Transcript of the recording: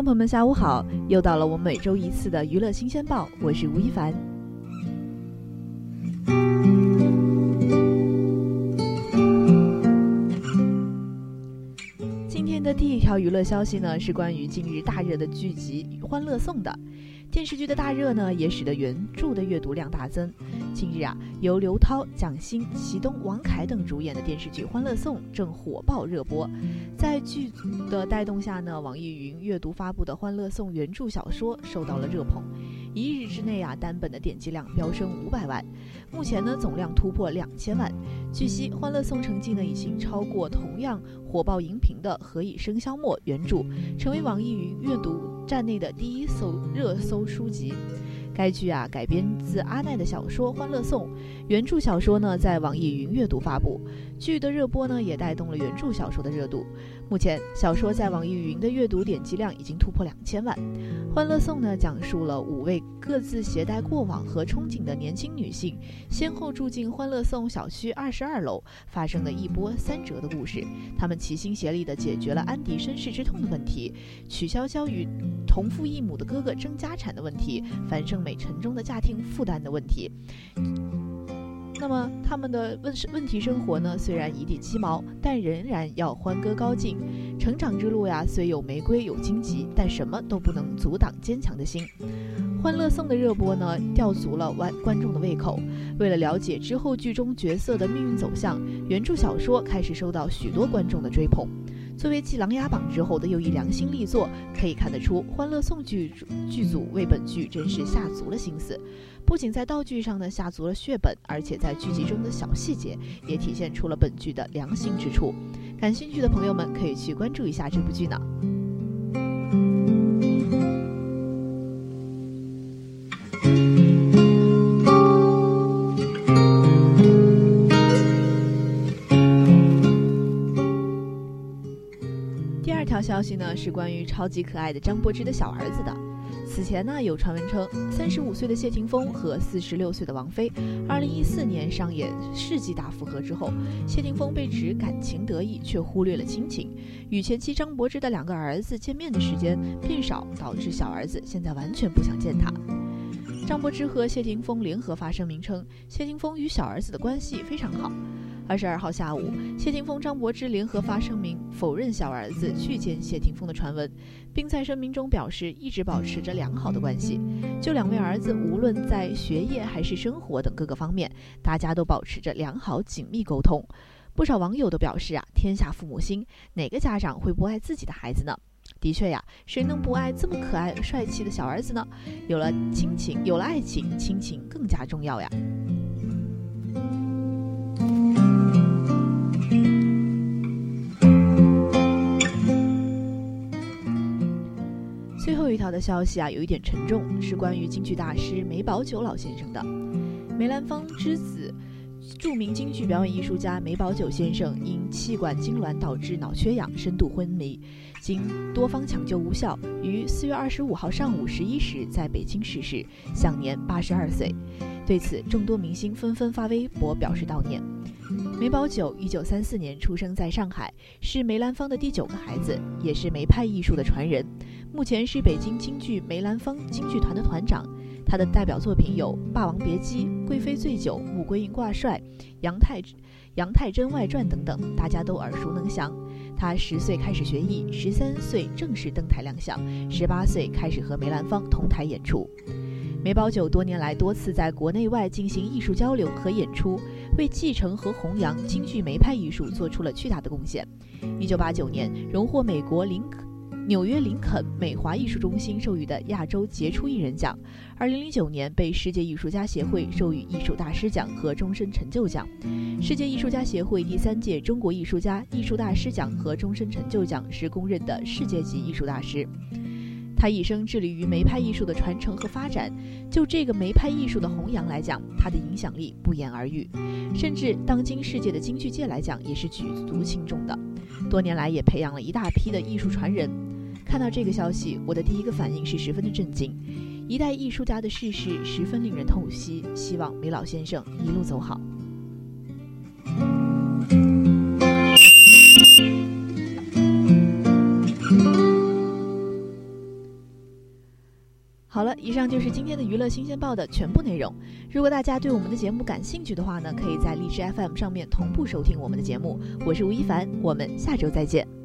众朋友们，下午好！又到了我们每周一次的娱乐新鲜报，我是吴亦凡。今天的第一条娱乐消息呢，是关于近日大热的剧集《欢乐颂》的。电视剧的大热呢，也使得原著的阅读量大增。近日啊，由刘涛、蒋欣、祁东、王凯等主演的电视剧《欢乐颂》正火爆热播。在剧组的带动下呢，网易云阅读发布的《欢乐颂》原著小说受到了热捧。一日之内啊，单本的点击量飙升五百万，目前呢总量突破两千万。据悉，《欢乐颂》成绩呢已经超过同样火爆荧屏的《何以笙箫默》原著，成为网易云阅读站内的第一搜热搜书籍。该剧啊改编自阿奈的小说《欢乐颂》，原著小说呢在网易云阅读发布，剧的热播呢也带动了原著小说的热度。目前，小说在网易云的阅读点击量已经突破两千万。《欢乐颂》呢，讲述了五位各自携带过往和憧憬的年轻女性，先后住进欢乐颂小区二十二楼，发生了一波三折的故事。她们齐心协力地解决了安迪身世之痛的问题，曲筱绡与同父异母的哥哥争家产的问题，樊胜美沉重的家庭负担的问题。那么他们的问问题生活呢？虽然一地鸡毛，但仍然要欢歌高进。成长之路呀，虽有玫瑰有荆棘，但什么都不能阻挡坚强的心。《欢乐颂》的热播呢，吊足了观观众的胃口。为了了解之后剧中角色的命运走向，原著小说开始受到许多观众的追捧。作为继《琅琊榜》之后的又一良心力作，可以看得出《欢乐颂》剧剧组为本剧真是下足了心思。不仅在道具上呢下足了血本，而且在剧集中的小细节也体现出了本剧的良心之处。感兴趣的朋友们可以去关注一下这部剧呢。第二条消息呢是关于超级可爱的张柏芝的小儿子的。此前呢，有传闻称，三十五岁的谢霆锋和四十六岁的王菲，二零一四年上演世纪大复合之后，谢霆锋被指感情得意，却忽略了亲情，与前妻张柏芝的两个儿子见面的时间变少，导致小儿子现在完全不想见他。张柏芝和谢霆锋联合发声明称，谢霆锋与小儿子的关系非常好。二十二号下午，谢霆锋、张柏芝联合发声明否认小儿子去见谢霆锋的传闻，并在声明中表示一直保持着良好的关系。就两位儿子，无论在学业还是生活等各个方面，大家都保持着良好紧密沟通。不少网友都表示啊，天下父母心，哪个家长会不爱自己的孩子呢？的确呀，谁能不爱这么可爱帅气的小儿子呢？有了亲情，有了爱情，亲情更加重要呀。的消息啊，有一点沉重，是关于京剧大师梅葆玖老先生的。梅兰芳之子，著名京剧表演艺术家梅葆玖先生因气管痉挛导致脑缺氧，深度昏迷，经多方抢救无效，于四月二十五号上午十一时在北京逝世，享年八十二岁。对此，众多明星纷纷发微博表示悼念。梅葆玖一九三四年出生在上海，是梅兰芳的第九个孩子，也是梅派艺术的传人。目前是北京京剧梅兰芳京剧团的团长，他的代表作品有《霸王别姬》《贵妃醉酒》《穆桂英挂帅》《杨太杨太真外传》等等，大家都耳熟能详。他十岁开始学艺，十三岁正式登台亮相，十八岁开始和梅兰芳同台演出。梅葆玖多年来多次在国内外进行艺术交流和演出，为继承和弘扬京剧梅派艺术做出了巨大的贡献。一九八九年荣获美国林纽约林肯美华艺术中心授予的亚洲杰出艺人奖；2009年被世界艺术家协会授予艺术大师奖和终身成就奖。世界艺术家协会第三届中国艺术家艺术大师奖和终身成就奖是公认的世界级艺术大师。他一生致力于梅派艺术的传承和发展。就这个梅派艺术的弘扬来讲，他的影响力不言而喻，甚至当今世界的京剧界来讲，也是举足轻重的。多年来也培养了一大批的艺术传人。看到这个消息，我的第一个反应是十分的震惊。一代艺术家的逝世十分令人痛惜，希望梅老先生一路走好。好了，以上就是今天的娱乐新鲜报的全部内容。如果大家对我们的节目感兴趣的话呢，可以在荔枝 FM 上面同步收听我们的节目。我是吴亦凡，我们下周再见。